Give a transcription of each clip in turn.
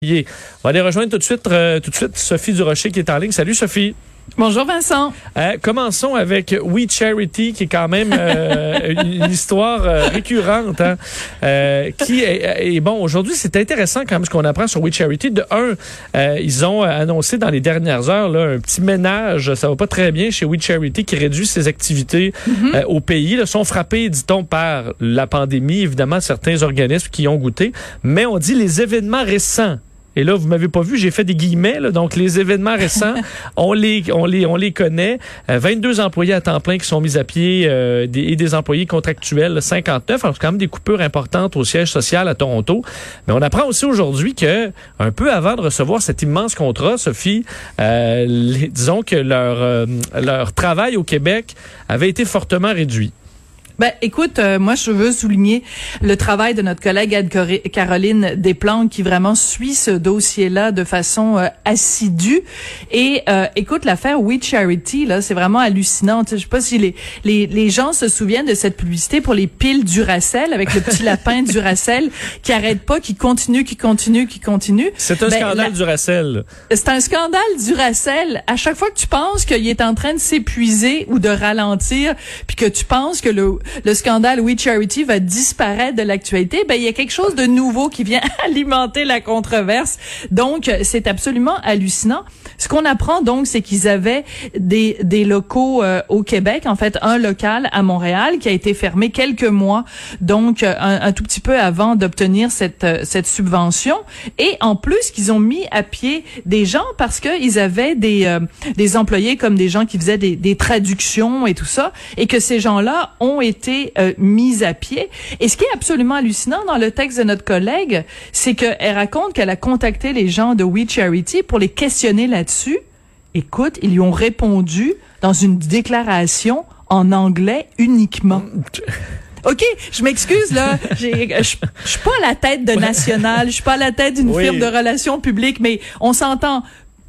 On va aller rejoindre tout de suite, euh, tout de suite Sophie Durocher qui est en ligne. Salut Sophie. Bonjour Vincent. Euh, commençons avec We Charity, qui est quand même euh, une, histoire euh, récurrente. Hein, euh, qui est, et bon, aujourd'hui, c'est intéressant quand même ce qu'on apprend sur We Charity. De un, euh, ils ont annoncé dans les dernières heures là, un petit ménage. Ça va pas très bien chez We Charity qui réduit ses activités Mhm. au pays. Là, sont frappés, dit-on, par la pandémie. Évidemment, certains organismes qui y ont goûté. Mais on dit les événements récents et là, vous m'avez pas vu, j'ai fait des guillemets. là. donc, les événements récents, on les, on les, on les connaît. Euh, 22 employés à temps plein qui sont mis à pied euh, des, et des employés contractuels, là, 59. Alors, c'est quand même des coupures importantes au siège social à Toronto. Mais on apprend aussi aujourd'hui que, un peu avant de recevoir cet immense contrat, Sophie, euh, les- disons que leur, euh, leur travail au Québec avait été fortement réduit. Ben, écoute, euh, moi, je veux souligner le travail de notre collègue Anne-Caroline Desplanques qui vraiment suit ce dossier-là de façon euh, assidue. Et euh, écoute, l'affaire We Charity, là, c'est vraiment hallucinant. Je sais pas si les, les, les gens se souviennent de cette publicité pour les piles Duracell avec le petit lapin Duracell qui arrête pas, qui continue, qui continue, qui continue. C'est un Ben, scandale la- du Racel. C'est un scandale Duracell. À chaque fois que tu penses qu'il est en train de s'épuiser ou de ralentir, puis que tu penses que le, le scandale We Charity va disparaître de l'actualité, ben il y a quelque chose de nouveau qui vient alimenter la controverse. Donc c'est absolument hallucinant. Ce qu'on apprend donc, c'est qu'ils avaient des, des locaux euh, au Québec, en fait un local à Montréal qui a été fermé quelques mois, donc euh, un, un tout petit peu avant d'obtenir cette euh, cette subvention. Et en plus, qu'ils ont mis à pied des gens parce que ils avaient des euh, des employés comme des gens qui faisaient des, des traductions et tout ça, et que ces gens-là ont été euh, mis à pied. Et ce qui est absolument hallucinant dans le texte de notre collègue, c'est qu'elle raconte qu'elle a contacté les gens de We Charity pour les questionner là-dessus. Écoute, ils lui ont répondu dans une déclaration en anglais uniquement. OK, je m'excuse là, je je suis pas à la tête de National, je suis pas à la tête d'une Oui. firme de relations publiques, mais on s'entend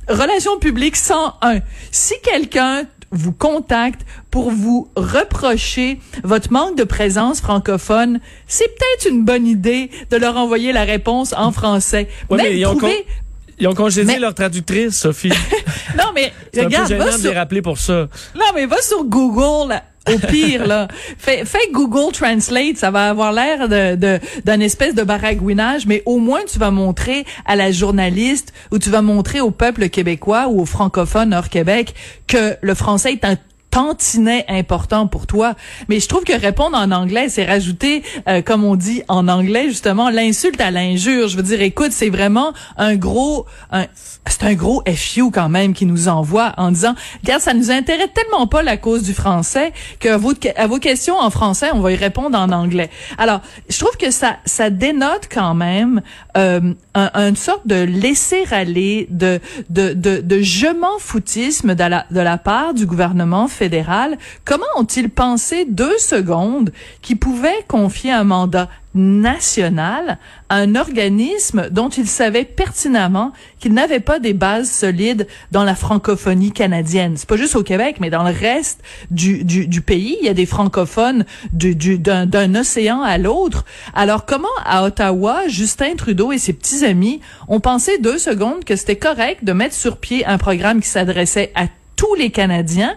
relations publiques 101. Si quelqu'un vous contacte pour vous reprocher votre manque de présence francophone, c'est peut-être une bonne idée de leur envoyer la réponse en français. Ouais, Même mais ils ont trouver- Ils ont congédié Mais- leur traductrice, Sophie. Non, mais C'est un peu regarde, va de les rappeler pour ça. Non, mais va sur Google, au pire, là. Fais, Google Translate, ça va avoir l'air de, de, d'un espèce de baragouinage, mais au moins tu vas montrer à la journaliste ou tu vas montrer au peuple québécois ou aux francophones hors Québec que le français est un tantinet important pour toi. Mais je trouve que répondre en anglais, c'est rajouter, euh, comme on dit en anglais, justement, l'insulte à l'injure. Je veux dire, écoute, c'est vraiment un gros, un, c'est un gros FU quand même qui nous envoie en disant, regarde, ça nous intéresse tellement pas la cause du français que à vos, à vos questions en français, on va y répondre en anglais. Alors, je trouve que ça, ça dénote quand même euh, un, une sorte de laisser aller, de, de, de, de je m'en foutisme de la, de la part du gouvernement fédéral. Comment ont-ils pensé deux secondes qu'ils pouvaient confier un mandat national à un organisme dont ils savaient pertinemment qu'il n'avait pas des bases solides dans la francophonie canadienne? C'est pas juste au Québec, mais dans le reste du, du, pays, il y a des francophones du, du, d'un, d'un océan à l'autre. Alors comment à Ottawa, Justin Trudeau et ses petits amis ont pensé deux secondes que c'était correct de mettre sur pied un programme qui s'adressait à tous les Canadiens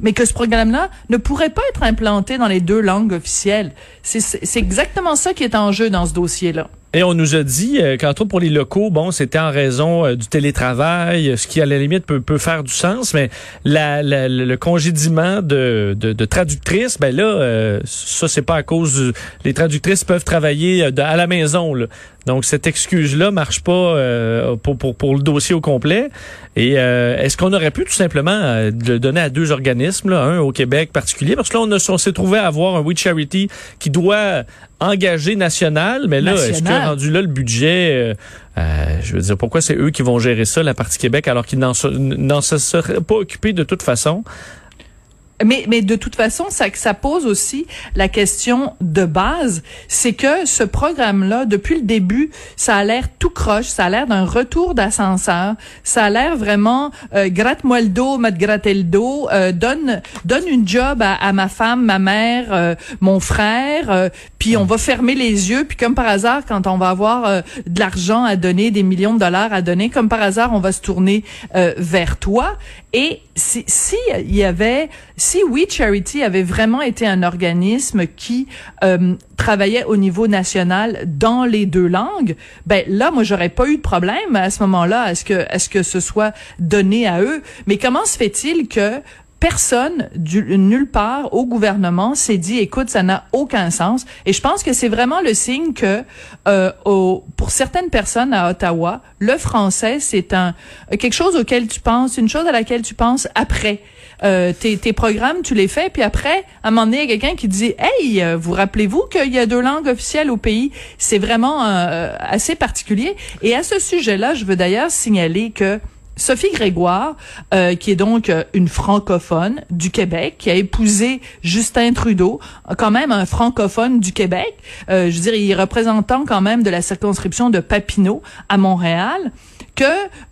mais que ce programme-là ne pourrait pas être implanté dans les deux langues officielles. C'est- exactement ça qui est en jeu dans ce dossier-là. Et on nous a dit euh, qu'entre autres pour les locaux, bon, c'était en raison euh, du télétravail, euh, ce qui à la limite peut, faire du sens, mais le congédiement de, de, traductrices, ben là, euh, ça c'est pas à cause du, les traductrices peuvent travailler euh, à la maison, là. Donc cette excuse-là marche pas euh, pour, pour pour le dossier au complet. Et euh, est-ce qu'on aurait pu tout simplement euh, le donner à deux organismes, là, un au Québec particulier, parce que là on, a- on s'est trouvé à avoir un We Charity qui doit engagé national, mais là, est-ce que rendu là le budget, je veux dire, pourquoi c'est eux qui vont gérer ça, la partie Québec, alors qu'ils n'en n'en se seraient pas occupés de toute façon? Mais, mais de toute façon, ça, ça pose aussi la question de base, c'est que ce programme-là, depuis le début, ça a l'air tout croche, ça a l'air d'un retour d'ascenseur, ça a l'air vraiment euh, gratte-moi le dos, m'a gratter le dos, euh, donne donne une job à, à ma femme, ma mère, euh, mon frère, euh, puis on va fermer les yeux, puis comme par hasard, quand on va avoir euh, de l'argent à donner, des millions de dollars à donner, comme par hasard, on va se tourner euh, vers toi. Et si, si il y avait, We Charity avait vraiment été un organisme qui euh, travaillait au niveau national dans les deux langues, ben là, moi, j'aurais pas eu de problème à ce moment-là, à ce que, à ce que ce soit donné à eux? Mais comment se fait-il que personne du, nulle part au gouvernement s'est dit écoute ça n'a aucun sens? Et je pense que c'est vraiment le signe que euh, au, pour certaines personnes à Ottawa le français c'est un quelque chose auquel tu penses une chose à laquelle tu penses après euh, tes, tes programmes, tu les fais, puis après, à un moment donné, il y a quelqu'un qui dit Hey, euh, vous rappelez-vous qu'il y a deux langues officielles au pays? C'est vraiment euh, assez particulier. Et à ce sujet-là, je veux d'ailleurs signaler que Sophie Grégoire, euh, qui est donc euh, une francophone du Québec, qui a épousé Justin Trudeau, quand même un francophone du Québec, euh, je veux dire, il est représentant quand même de la circonscription de Papineau à Montréal, que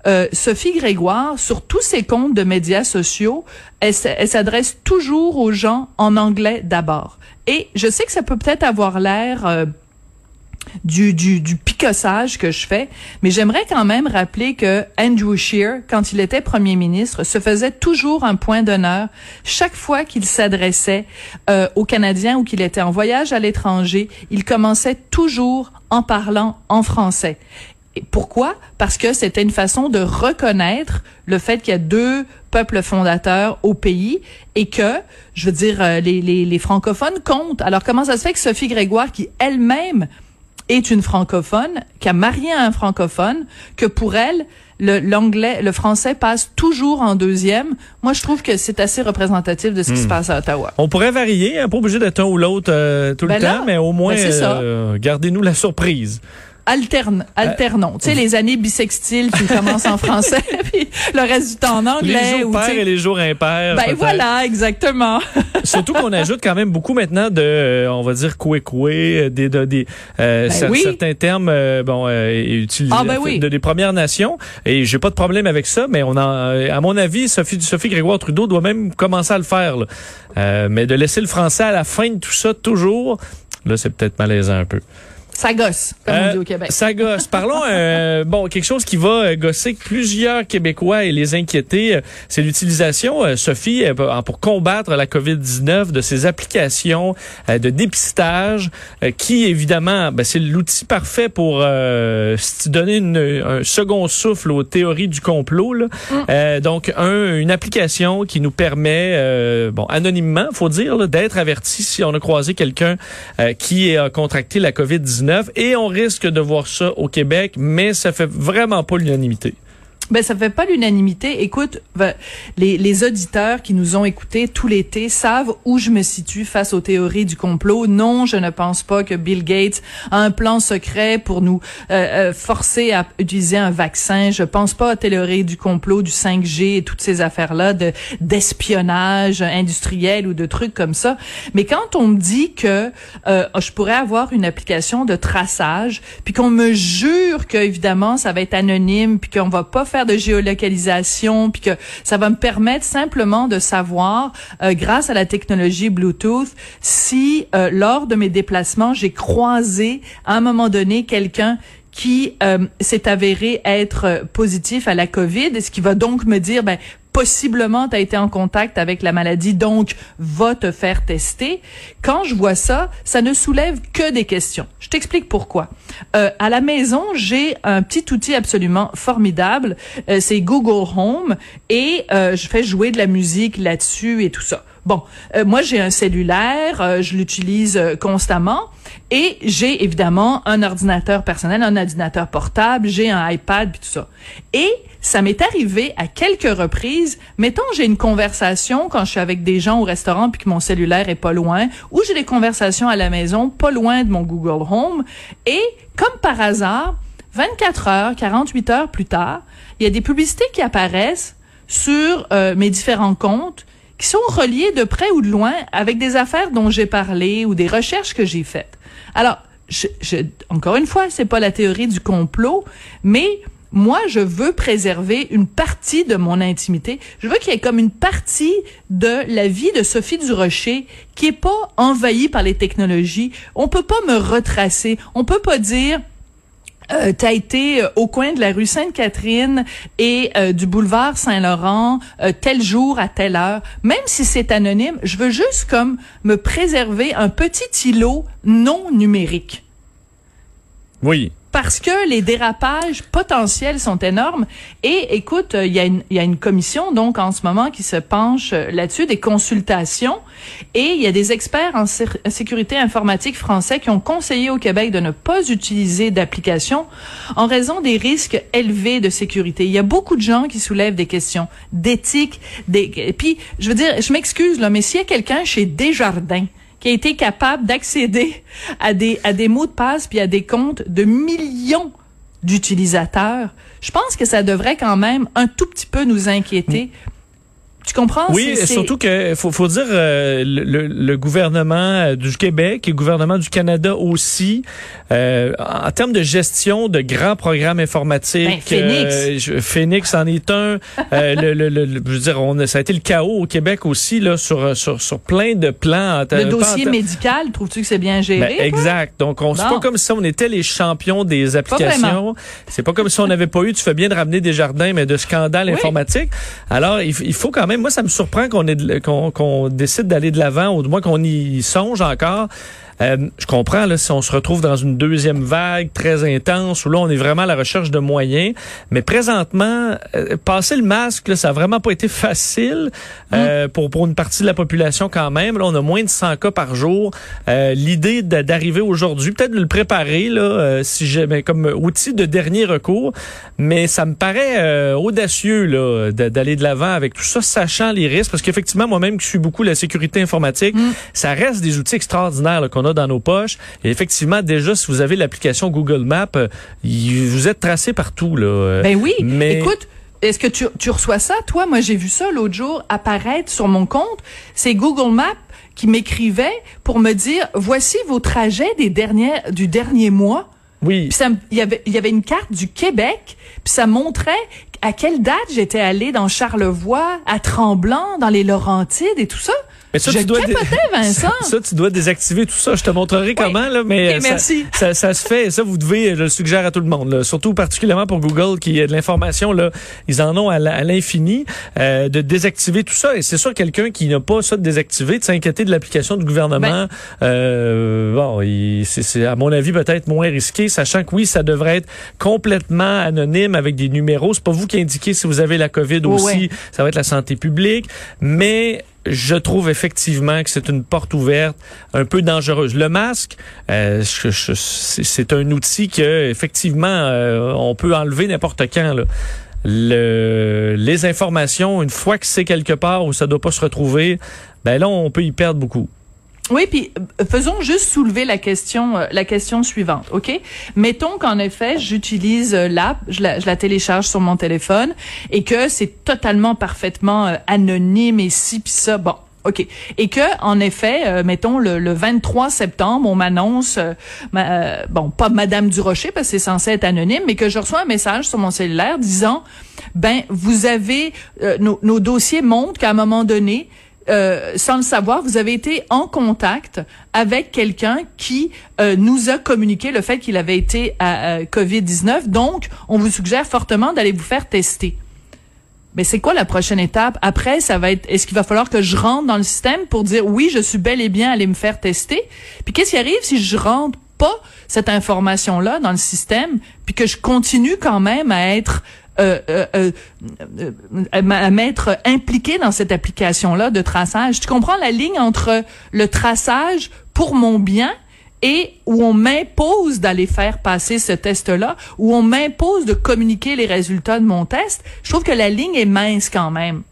euh, Sophie Grégoire, sur tous ses comptes de médias sociaux, elle, s'adresse toujours aux gens en anglais d'abord. Et je sais que ça peut peut-être avoir l'air... euh, du, du, du picossage que je fais, mais j'aimerais quand même rappeler que Andrew Scheer, quand il était premier ministre, se faisait toujours un point d'honneur chaque fois qu'il s'adressait euh, aux Canadiens ou qu'il était en voyage à l'étranger, il commençait toujours en parlant en français. Et pourquoi? Parce que c'était une façon de reconnaître le fait qu'il y a deux peuples fondateurs au pays et que, je veux dire, euh, les, les, les francophones comptent. Alors comment ça se fait que Sophie Grégoire, qui elle-même est une francophone, qui a marié un francophone, que pour elle, le- l'anglais, le, français passe toujours en deuxième? Moi, je trouve que c'est assez représentatif de ce qui se passe à Ottawa. On pourrait varier, hein, pas obligé d'être un ou l'autre euh, tout Ben le là, temps, mais au moins, ben ça. euh, gardez-nous la surprise. Alterne, alternons. tu sais, les années bissextiles, tu commences en français, puis le reste du temps en anglais. les jours pairs et les jours impairs. Ben voilà, exactement. Surtout qu'on ajoute quand même beaucoup maintenant de, euh, on va dire, coué-coué, des, de- des euh, Ben cer- oui. certains termes, euh, bon, euh, utilisés Ah, ben oui. de des Premières Nations. Et j'ai pas de problème avec ça, mais on en, euh, à mon avis, Sophie, Sophie Grégoire Trudeau doit même commencer à le faire. là. Euh, mais de laisser le français à la fin de tout ça toujours, là, c'est peut-être malaisant un peu. Ça gosse, comme on Euh, dit au Québec. Ça gosse. Parlons, euh, bon, quelque chose qui va euh, gosser plusieurs Québécois et les inquiéter, euh, c'est l'utilisation, euh, Sophie, euh, pour- combattre la COVID-19, de ces applications euh, de dépistage, euh, qui évidemment, ben, c'est l'outil parfait pour euh, donner une- un second souffle aux théories du complot. là. Euh, donc, un, une application qui nous permet, euh, bon, anonymement, faut dire, d'être averti si on a croisé quelqu'un euh, qui a contracté la COVID-19 et on risque de voir ça au Québec, mais ça fait vraiment pas l'unanimité. Ben, ça fait pas l'unanimité. Écoute, va- les, les auditeurs qui nous ont écoutés tout l'été savent où je me situe face aux théories du complot. Non, je ne pense pas que Bill Gates a un plan secret pour nous euh, euh, forcer à utiliser un vaccin. Je pense pas aux théories du complot, du 5G et toutes ces affaires-là de d'espionnage industriel ou de trucs comme ça. Mais quand on me dit que euh, je pourrais avoir une application de traçage, puis qu'on me jure que évidemment ça va être anonyme, puis qu'on va pas faire de géolocalisation, puis que ça va me permettre simplement de savoir, euh, grâce à la technologie Bluetooth, si euh, lors de mes déplacements j'ai croisé à un moment donné quelqu'un qui euh, s'est avéré être euh, positif à la COVID, ce qui va donc me dire, ben, possiblement tu as été en contact avec la maladie, donc va te faire tester. Quand je vois ça, ça ne soulève que des questions. Je t'explique pourquoi. Euh, à la maison, j'ai un petit outil absolument formidable. Euh, c'est Google Home et euh, je fais jouer de la musique là-dessus et tout ça. Bon, euh, moi j'ai un cellulaire, euh, je l'utilise euh, constamment Et j'ai évidemment un ordinateur personnel, un ordinateur portable, j'ai un iPad puis tout ça. Et ça m'est arrivé à quelques reprises. Mettons, j'ai une conversation quand je suis avec des gens au restaurant puis que mon cellulaire est pas loin, ou j'ai des conversations à la maison pas loin de mon Google Home. Et comme par hasard, 24 heures, 48 heures plus tard, il y a des publicités qui apparaissent sur euh, mes différents comptes qui sont reliés de près ou de loin avec des affaires dont j'ai parlé ou des recherches que j'ai faites. Alors, je, je, encore une fois, c'est pas la théorie du complot, mais moi, je veux préserver une partie de mon intimité. Je veux qu'il y ait comme une partie de la vie de Sophie Durocher qui est pas envahie par les technologies. On peut pas me retracer. On peut pas dire euh, t'as été euh, au coin de la rue Sainte-Catherine et euh, du boulevard Saint-Laurent euh, tel jour à telle heure. Même si c'est anonyme, je veux juste comme me préserver un petit îlot non numérique. Oui parce que les dérapages potentiels sont énormes. Et écoute, il y, a une, y a une commission donc en ce moment qui se penche euh, là-dessus, des consultations, et il y a des experts en sécurité informatique français qui ont conseillé au Québec de ne pas utiliser d'application en raison des risques élevés de sécurité. Il y a beaucoup de gens qui soulèvent des questions d'éthique, des... et puis je veux dire, je m'excuse mais s'il y a quelqu'un chez Desjardins qui a été capable d'accéder à des, mots de passe puis à des comptes de millions d'utilisateurs, je pense que ça devrait quand même un tout petit peu nous inquiéter. Tu comprends? Oui, surtout que faut, faut dire euh, le, le, gouvernement euh, du Québec et le gouvernement du Canada aussi, euh, en termes de gestion de grands programmes informatiques. Ben, Phoenix. Euh, Phoenix en est un. le, le, le, je veux dire, on, ça a été le chaos au Québec aussi là sur sur, sur plein de plans. Le dossier médical, trouves-tu que c'est bien géré? Ben, exact. Donc on c'est pas comme si on était les champions des applications. C'est pas comme si on n'avait pas eu. Tu fais bien de ramener des jardins, mais de scandales informatiques. Alors il, il faut quand même moi, ça me surprend qu'on décide d'aller de l'avant, ou du moins qu'on y songe encore. Euh, je comprends là, si on se retrouve dans une deuxième vague très intense où là on est vraiment à la recherche de moyens, mais présentement euh, passer le masque là, ça a vraiment pas été facile euh, mm. pour pour une partie de la population quand même. Là on a moins de 100 cas par jour. L'idée d'arriver aujourd'hui, peut-être de le préparer là, si jamais comme outil de dernier recours, mais ça me paraît audacieux là d'aller de l'avant avec tout ça, sachant les risques, parce qu'effectivement moi-même qui suis beaucoup la sécurité informatique, mm. ça reste des outils extraordinaires qu'on a dans nos poches. Et effectivement, déjà, si vous avez l'application Google Maps, euh, vous êtes tracé partout. Là. Euh, ben oui. Mais... Écoute, est-ce que tu, tu reçois ça, toi? Moi, j'ai vu ça l'autre jour apparaître sur mon compte. C'est Google Maps qui m'écrivait pour me dire, voici vos trajets des dernières, du dernier mois. Oui. Puis il y avait, il y avait une carte du Québec, puis ça montrait à quelle date j'étais allée dans Charlevoix, à Tremblant, dans les Laurentides et tout ça. Mais ça, je tu dois Vincent. Ça, tu dois désactiver tout ça. Je te montrerai comment, là, mais ça, Ça, ça, se fait. ça, vous devez, je le suggère à tout le monde, là, surtout particulièrement pour Google, qui a de l'information, là, ils en ont à l'infini, euh, de désactiver tout ça. Et c'est sûr, quelqu'un qui n'a pas ça de désactiver, de s'inquiéter de l'application du gouvernement, ben. euh, bon, c'est à mon avis peut-être moins risqué, sachant que oui, ça devrait être complètement anonyme avec des numéros. C'est pas vous qui indiquez si vous avez la COVID aussi. Ça va être la santé publique. Mais je trouve effectivement que c'est une porte ouverte un peu dangereuse. Le masque, euh, c'est un outil que effectivement euh, on peut enlever n'importe quand. Les informations, une fois que c'est quelque part où ça doit pas se retrouver, ben là on peut y perdre beaucoup. Oui, puis euh, faisons juste soulever la question, euh, la question suivante, ok? Mettons qu'en effet, j'utilise euh, l'app, je la, télécharge sur mon téléphone et que c'est totalement parfaitement anonyme et si puis ça, bon. OK. Et que, en effet, mettons, le, le, 23 septembre, on m'annonce, bon, pas Madame Durocher, parce que c'est censé être anonyme, mais que je reçois un message sur mon cellulaire disant, ben, vous avez, nos, nos dossiers montrent qu'à un moment donné, euh, sans le savoir, vous avez été en contact avec quelqu'un qui euh, nous a communiqué le fait qu'il avait été à, COVID-19. Donc, on vous suggère fortement d'aller vous faire tester. Mais c'est quoi la prochaine étape? Après, ça va être, est-ce qu'il va falloir que je rentre dans le système pour dire oui, je suis bel et bien allé me faire tester? Puis qu'est-ce qui arrive si je rentre pas cette information-là dans le système, puis que je continue quand même à être euh, euh, euh, à m'être impliqué dans cette application-là de traçage. Tu comprends la ligne entre le traçage pour mon bien et où on m'impose d'aller faire passer ce test-là, où on m'impose de communiquer les résultats de mon test, je trouve que la ligne est mince quand même.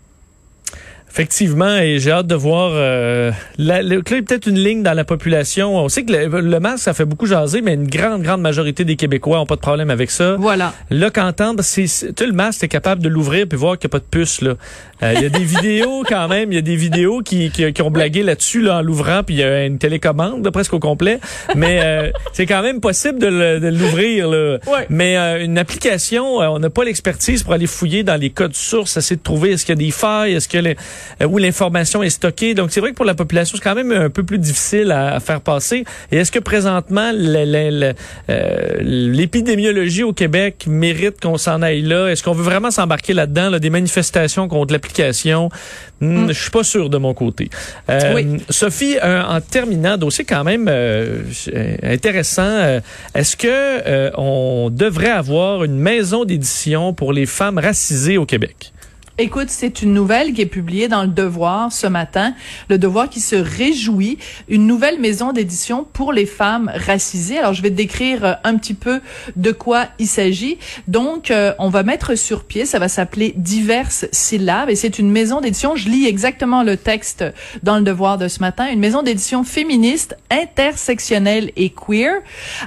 Effectivement, et j'ai hâte de voir. Euh, la, le, peut-être une ligne dans la population. On sait que le, masque, ça fait beaucoup jaser, mais une grande, grande majorité des Québécois ont pas de problème avec ça. Voilà. Là, qu'entendre, c'est, tu le masque, t'es capable de l'ouvrir puis voir qu'il n'y a pas de puce là. Euh, il y a des vidéos quand même, il y a des vidéos qui, qui, qui ont blagué là-dessus là, en l'ouvrant, puis il y a une télécommande presque au complet. Mais euh, c'est quand même possible de, l'ouvrir. Là. Ouais. Mais euh, une application, on n'a pas l'expertise pour aller fouiller dans les codes sources, essayer de trouver est-ce qu'il y a des failles, est-ce que les où l'information est stockée. Donc, c'est vrai que pour la population, c'est quand même un peu plus difficile à, faire passer. Et est-ce que présentement, euh, l'épidémiologie au Québec mérite qu'on s'en aille là? Est-ce qu'on veut vraiment s'embarquer là-dedans, là, des manifestations contre l'application? Hmm, mm. Je suis pas sûr de mon côté. Euh, Sophie, en terminant, dossier quand même intéressant. Est-ce que on devrait avoir une maison d'édition pour les femmes racisées au Québec? Écoute, c'est une nouvelle qui est publiée dans le Devoir ce matin. Le Devoir qui se réjouit. Une nouvelle maison d'édition pour les femmes racisées. Alors, je vais te décrire euh, un petit peu de quoi il s'agit. Donc, euh, on va mettre sur pied, ça va s'appeler Diverses syllabes et c'est une maison d'édition. Je lis exactement le texte dans le Devoir de ce matin. Une maison d'édition féministe, intersectionnelle et queer.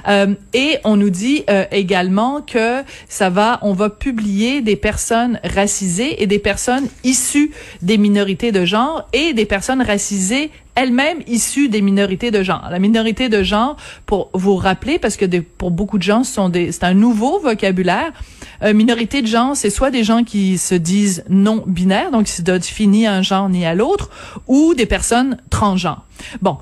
Euh, et on nous dit également que ça va, on va publier des personnes racisées et des personnes issues des minorités de genre et des personnes racisées elles-mêmes issues des minorités de genre. La minorité de genre, pour vous rappeler, parce que pour beaucoup de gens, c'est un nouveau vocabulaire. Euh, minorité de genre, c'est soit des gens qui se disent non binaires, donc qui se définissent ni à un genre ni à l'autre, ou des personnes transgenres. Bon,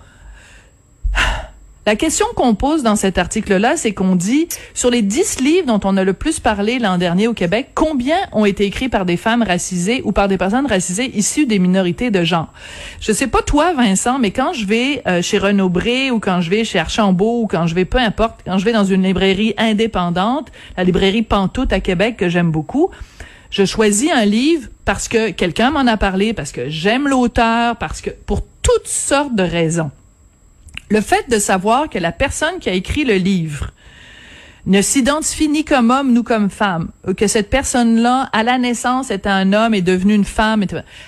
la question qu'on pose dans cet article-là, c'est qu'on dit, sur les dix livres dont on a le plus parlé l'an dernier au Québec, combien ont été écrits par des femmes racisées ou par des personnes racisées issues des minorités de genre? Je sais pas toi, Vincent, mais quand je vais euh, chez Renaud Bré ou quand je vais chez Archambault ou quand je vais, peu importe, quand je vais dans une librairie indépendante, la librairie Pantoute à Québec que j'aime beaucoup, je choisis un livre parce que quelqu'un m'en a parlé, parce que j'aime l'auteur, parce que pour toutes sortes de raisons le fait de savoir que la personne qui a écrit le livre ne s'identifie ni comme homme ni comme femme, que cette personne-là, à la naissance, était un homme et devenue une femme,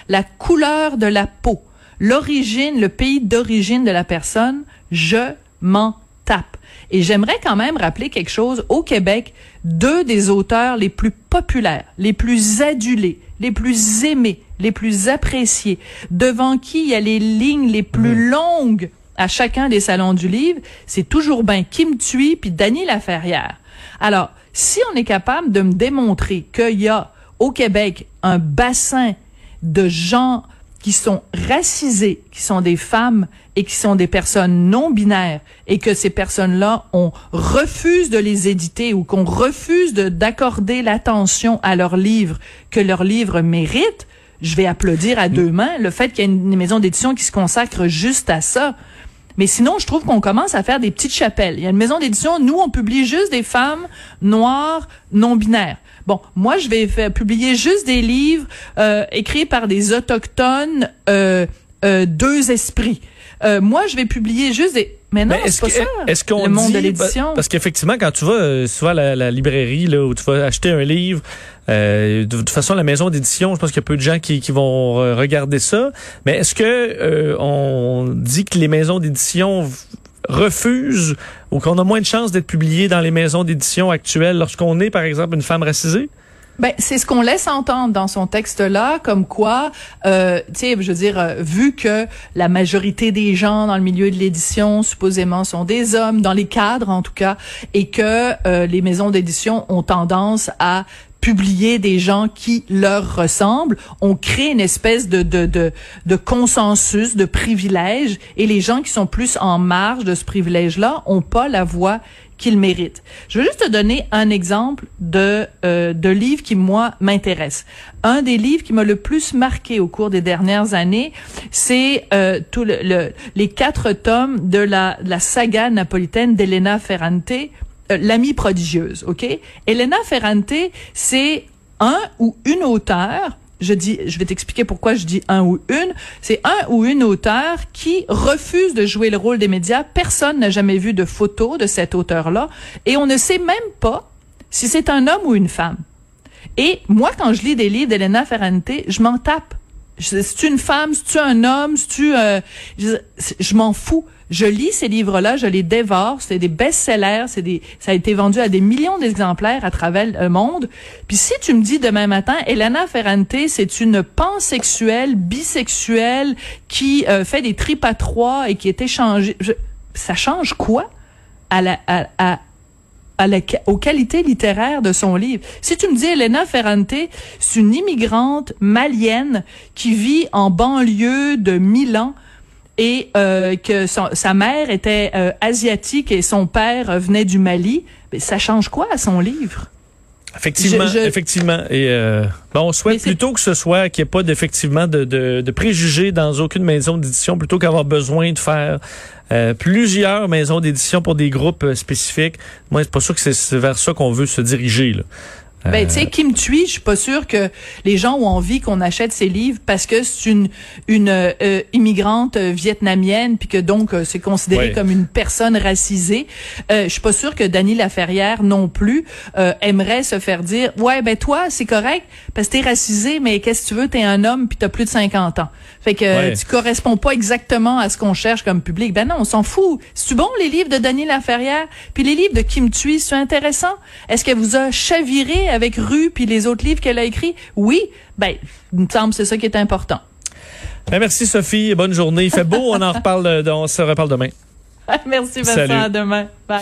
la couleur de la peau, l'origine, le pays d'origine de la personne, je m'en tape. Et j'aimerais quand même rappeler quelque chose. Au Québec, deux des auteurs les plus populaires, les plus adulés, les plus aimés, les plus appréciés, devant qui il y a les lignes les plus longues à chacun des salons du livre, c'est toujours bien Kim Thuy puis Dany Laferrière. Alors, si on est capable de me démontrer qu'il y a au Québec un bassin de gens qui sont racisés, qui sont des femmes et qui sont des personnes non binaires et que ces personnes-là, on refuse de les éditer ou qu'on refuse d'accorder l'attention à leurs livres que leurs livres méritent, je vais applaudir à deux mains le fait qu'il y ait une maison d'édition qui se consacre juste à ça. Mais sinon, je trouve qu'on commence à faire des petites chapelles. Il y a une maison d'édition, nous, on publie juste des femmes noires, non binaires. Bon, moi, je vais faire, publier juste des livres euh, écrits par des autochtones, euh, euh, deux esprits. Euh, moi, je vais publier juste des... Mais non, c'est pas ça. Est-ce qu'on le monde de l'édition. Parce qu'effectivement, quand tu vas euh, souvent à la, la, librairie là, où tu vas acheter un livre, euh, de toute façon, la maison d'édition, je pense qu'il y a peu de gens qui, qui vont regarder ça. Mais est-ce que euh, on dit que les maisons d'édition refusent ou qu'on a moins de chances d'être publié dans les maisons d'édition actuelles lorsqu'on est, par exemple, une femme racisée? Ben, c'est ce qu'on laisse entendre dans son texte-là, comme quoi, euh, tu sais, je veux dire, euh, vu que la majorité des gens dans le milieu de l'édition, supposément, sont des hommes, dans les cadres en tout cas, et que euh, les maisons d'édition ont tendance à publier des gens qui leur ressemblent. On crée une espèce de, de, de, de consensus, de privilège, et les gens qui sont plus en marge de ce privilège-là ont pas la voix qu'ils méritent. Je veux juste te donner un exemple de, euh, de livre qui, moi, m'intéresse. Un des livres qui m'a le plus marqué au cours des dernières années, c'est euh, tout le, les quatre tomes de la, la saga napolitaine d'Elena Ferrante, euh, L'amie prodigieuse, OK? Elena Ferrante, c'est un ou une auteure je dis, je vais t'expliquer pourquoi je dis un ou une. C'est un ou une auteur qui refuse de jouer le rôle des médias. Personne n'a jamais vu de photo de cet auteur-là. Et on ne sait même pas si c'est un homme ou une femme. Et moi, quand je lis des livres d'Elena Ferrante, je m'en tape. Tu une femme, tu un homme, si tu, euh, je m'en fous. Je lis ces livres-là, je les dévore. C'est des best-sellers, ça a été vendu à des millions d'exemplaires à travers le monde. Puis si tu me dis demain matin, Elena Ferrante, c'est une pansexuelle, bisexuelle, qui euh, fait des tripes à trois et qui est échangée, ça change quoi aux qualités littéraires de son livre? Si tu me dis Elena Ferrante, c'est une immigrante malienne qui vit en banlieue de Milan et euh, que son- sa mère était euh, asiatique et son père venait du Mali, ça change quoi à son livre? Effectivement, Je- je- effectivement. Et euh, bon, on souhaite plutôt que ce soit qu'il n'y ait pas d'effectivement de, de, de préjugés dans aucune maison d'édition, plutôt qu'avoir besoin de faire euh, plusieurs maisons d'édition pour des groupes euh, spécifiques. Moi, c'est pas sûr que c'est- c'est vers ça qu'on veut se diriger. Là. Ben, tu sais, Kim Thuy, je suis pas sûre que les gens ont envie qu'on achète ses livres parce que c'est une une euh, immigrante euh, vietnamienne puis que donc euh, c'est considéré Ouais. comme une personne racisée. Euh, je suis pas sûre que Dany Laferrière non plus euh, aimerait se faire dire ouais ben toi c'est correct parce que t'es racisé mais qu'est-ce que tu veux t'es un homme puis t'as plus de 50 ans. Fait que euh, Ouais. tu corresponds pas exactement à ce qu'on cherche comme public. Ben non, on s'en fout. C'est bon les livres de Dany Laferrière? Puis les livres de Kim Thuy, c'est intéressant? Est-ce qu'elle vous a chaviré avec Rue puis les autres livres qu'elle a écrits? Oui. Ben, il me semble que c'est ça qui est important. Ben, merci Sophie, bonne journée. Il fait beau, on en reparle, euh, on se reparle demain. Merci Vincent, Salut. à demain. Bye.